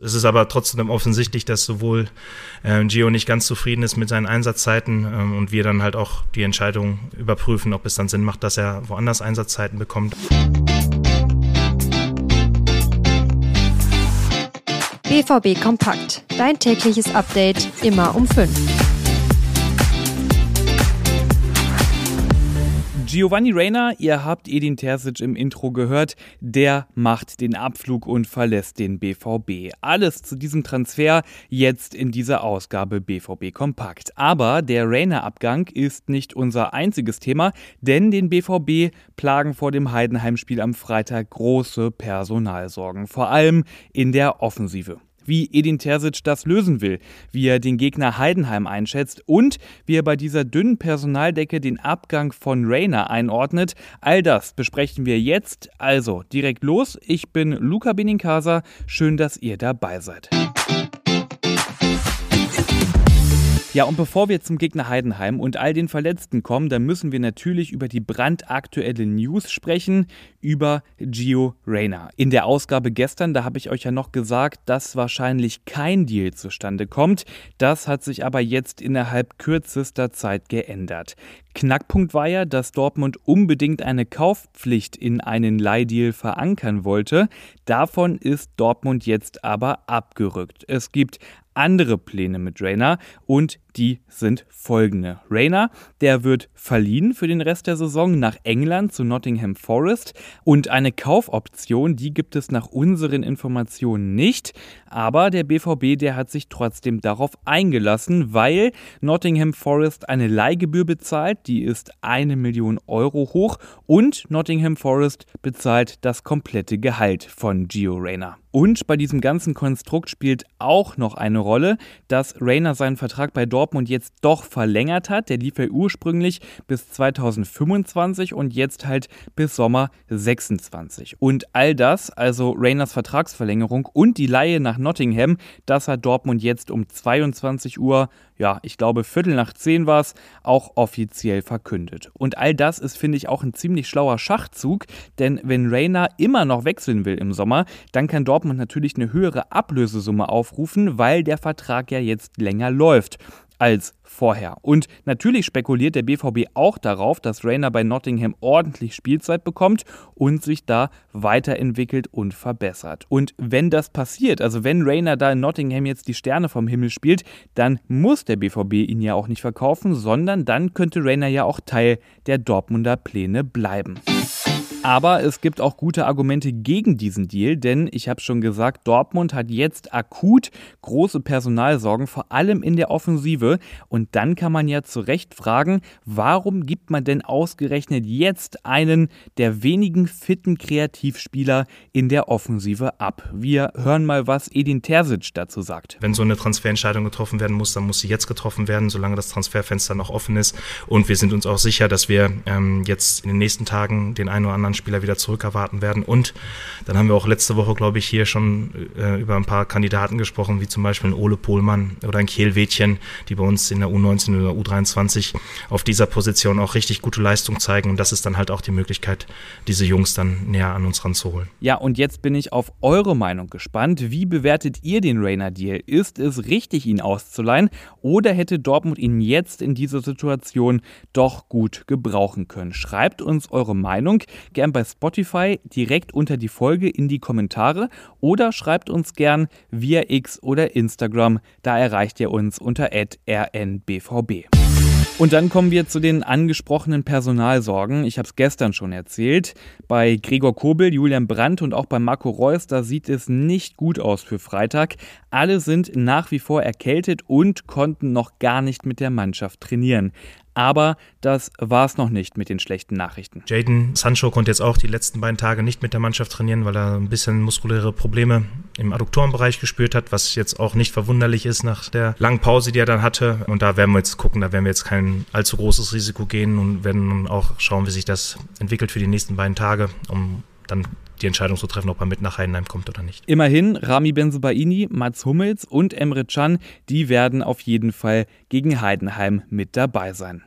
Es ist aber trotzdem offensichtlich, dass sowohl äh, Gio nicht ganz zufrieden ist mit seinen Einsatzzeiten ähm, und wir dann halt auch die Entscheidung überprüfen, ob es dann Sinn macht, dass er woanders Einsatzzeiten bekommt. BVB Kompakt. Dein tägliches Update immer um 5. Giovanni Reyna, ihr habt Edin Terzic im Intro gehört, der macht den Abflug und verlässt den BVB. Alles zu diesem Transfer jetzt in dieser Ausgabe BVB Kompakt. Aber der Reyna-Abgang ist nicht unser einziges Thema, denn den BVB plagen vor dem Heidenheim-Spiel am Freitag große Personalsorgen, vor allem in der Offensive wie Edin Terzic das lösen will, wie er den Gegner Heidenheim einschätzt und wie er bei dieser dünnen Personaldecke den Abgang von Rainer einordnet. All das besprechen wir jetzt. Also direkt los. Ich bin Luca Benincasa. Schön, dass ihr dabei seid. Ja, und bevor wir zum Gegner Heidenheim und all den Verletzten kommen, dann müssen wir natürlich über die brandaktuelle News sprechen, über Gio Reyna. In der Ausgabe gestern, da habe ich euch ja noch gesagt, dass wahrscheinlich kein Deal zustande kommt. Das hat sich aber jetzt innerhalb kürzester Zeit geändert. Knackpunkt war ja, dass Dortmund unbedingt eine Kaufpflicht in einen Leihdeal verankern wollte. Davon ist Dortmund jetzt aber abgerückt. Es gibt andere Pläne mit Rainer und die sind folgende. Rainer, der wird verliehen für den Rest der Saison nach England zu Nottingham Forest und eine Kaufoption, die gibt es nach unseren Informationen nicht, aber der BVB, der hat sich trotzdem darauf eingelassen, weil Nottingham Forest eine Leihgebühr bezahlt, die ist eine Million Euro hoch und Nottingham Forest bezahlt das komplette Gehalt von Gio Reyna. Und bei diesem ganzen Konstrukt spielt auch noch eine Rolle, dass Rayner seinen Vertrag bei Dortmund jetzt doch verlängert hat. Der lief ja ursprünglich bis 2025 und jetzt halt bis Sommer 26. Und all das, also Rayners Vertragsverlängerung und die Laie nach Nottingham, das hat Dortmund jetzt um 22 Uhr ja, ich glaube, Viertel nach zehn war es, auch offiziell verkündet. Und all das ist, finde ich, auch ein ziemlich schlauer Schachzug, denn wenn Reina immer noch wechseln will im Sommer, dann kann Dortmund natürlich eine höhere Ablösesumme aufrufen, weil der Vertrag ja jetzt länger läuft als vorher. Und natürlich spekuliert der BVB auch darauf, dass Rainer bei Nottingham ordentlich Spielzeit bekommt und sich da weiterentwickelt und verbessert. Und wenn das passiert, also wenn Rainer da in Nottingham jetzt die Sterne vom Himmel spielt, dann muss der BVB ihn ja auch nicht verkaufen, sondern dann könnte Rainer ja auch Teil der Dortmunder Pläne bleiben. Aber es gibt auch gute Argumente gegen diesen Deal, denn ich habe schon gesagt, Dortmund hat jetzt akut große Personalsorgen, vor allem in der Offensive. Und dann kann man ja zu Recht fragen, warum gibt man denn ausgerechnet jetzt einen der wenigen fitten Kreativspieler in der Offensive ab? Wir hören mal, was Edin Terzic dazu sagt. Wenn so eine Transferentscheidung getroffen werden muss, dann muss sie jetzt getroffen werden, solange das Transferfenster noch offen ist. Und wir sind uns auch sicher, dass wir ähm, jetzt in den nächsten Tagen den einen oder anderen Spieler wieder zurückerwarten werden. Und dann haben wir auch letzte Woche, glaube ich, hier schon äh, über ein paar Kandidaten gesprochen, wie zum Beispiel ein Ole Pohlmann oder ein Kiel Wädchen, die bei uns in der U19 oder U23 auf dieser Position auch richtig gute Leistung zeigen. Und das ist dann halt auch die Möglichkeit, diese Jungs dann näher an uns ranzuholen. Ja, und jetzt bin ich auf eure Meinung gespannt. Wie bewertet ihr den Rainer-Deal? Ist es richtig, ihn auszuleihen? Oder hätte Dortmund ihn jetzt in dieser Situation doch gut gebrauchen können? Schreibt uns eure Meinung gern bei Spotify direkt unter die Folge in die Kommentare oder schreibt uns gern via X oder Instagram. Da erreicht ihr uns unter rnbvb. Und dann kommen wir zu den angesprochenen Personalsorgen. Ich habe es gestern schon erzählt. Bei Gregor Kobel, Julian Brandt und auch bei Marco Reus, da sieht es nicht gut aus für Freitag. Alle sind nach wie vor erkältet und konnten noch gar nicht mit der Mannschaft trainieren. Aber das war es noch nicht mit den schlechten Nachrichten. Jaden Sancho konnte jetzt auch die letzten beiden Tage nicht mit der Mannschaft trainieren, weil er ein bisschen muskuläre Probleme im Adduktorenbereich gespürt hat, was jetzt auch nicht verwunderlich ist nach der langen Pause, die er dann hatte. Und da werden wir jetzt gucken, da werden wir jetzt kein allzu großes Risiko gehen und werden auch schauen, wie sich das entwickelt für die nächsten beiden Tage, um dann die Entscheidung zu treffen, ob er mit nach Heidenheim kommt oder nicht. Immerhin, Rami Benzobaini, Mats Hummels und Emre Can, die werden auf jeden Fall gegen Heidenheim mit dabei sein.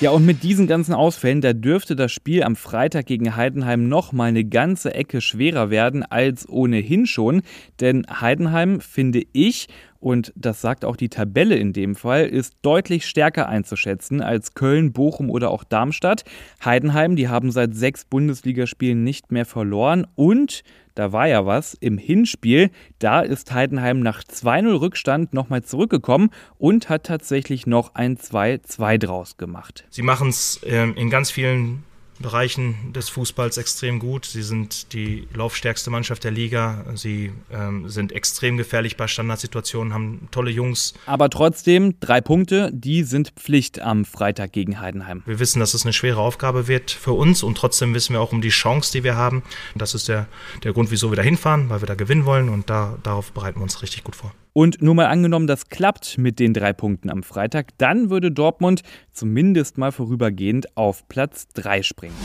Ja, und mit diesen ganzen Ausfällen, da dürfte das Spiel am Freitag gegen Heidenheim noch mal eine ganze Ecke schwerer werden als ohnehin schon. Denn Heidenheim, finde ich, und das sagt auch die Tabelle in dem Fall, ist deutlich stärker einzuschätzen als Köln, Bochum oder auch Darmstadt. Heidenheim, die haben seit sechs Bundesligaspielen nicht mehr verloren und da war ja was, im Hinspiel, da ist Heidenheim nach 2-0 Rückstand nochmal zurückgekommen und hat tatsächlich noch ein 2-2 draus gemacht. Sie machen es ähm, in ganz vielen Bereichen des Fußballs extrem gut. Sie sind die laufstärkste Mannschaft der Liga. Sie ähm, sind extrem gefährlich bei Standardsituationen, haben tolle Jungs. Aber trotzdem, drei Punkte, die sind Pflicht am Freitag gegen Heidenheim. Wir wissen, dass es eine schwere Aufgabe wird für uns und trotzdem wissen wir auch um die Chance, die wir haben. Das ist der, der Grund, wieso wir da hinfahren, weil wir da gewinnen wollen und da, darauf bereiten wir uns richtig gut vor. Und nur mal angenommen, das klappt mit den drei Punkten am Freitag, dann würde Dortmund zumindest mal vorübergehend auf Platz 3 springen.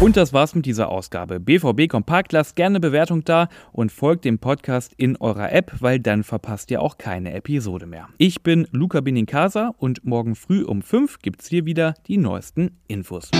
Und das war's mit dieser Ausgabe. BVB Kompakt, lasst gerne Bewertung da und folgt dem Podcast in eurer App, weil dann verpasst ihr auch keine Episode mehr. Ich bin Luca Benincasa und morgen früh um 5 gibt's hier wieder die neuesten Infos.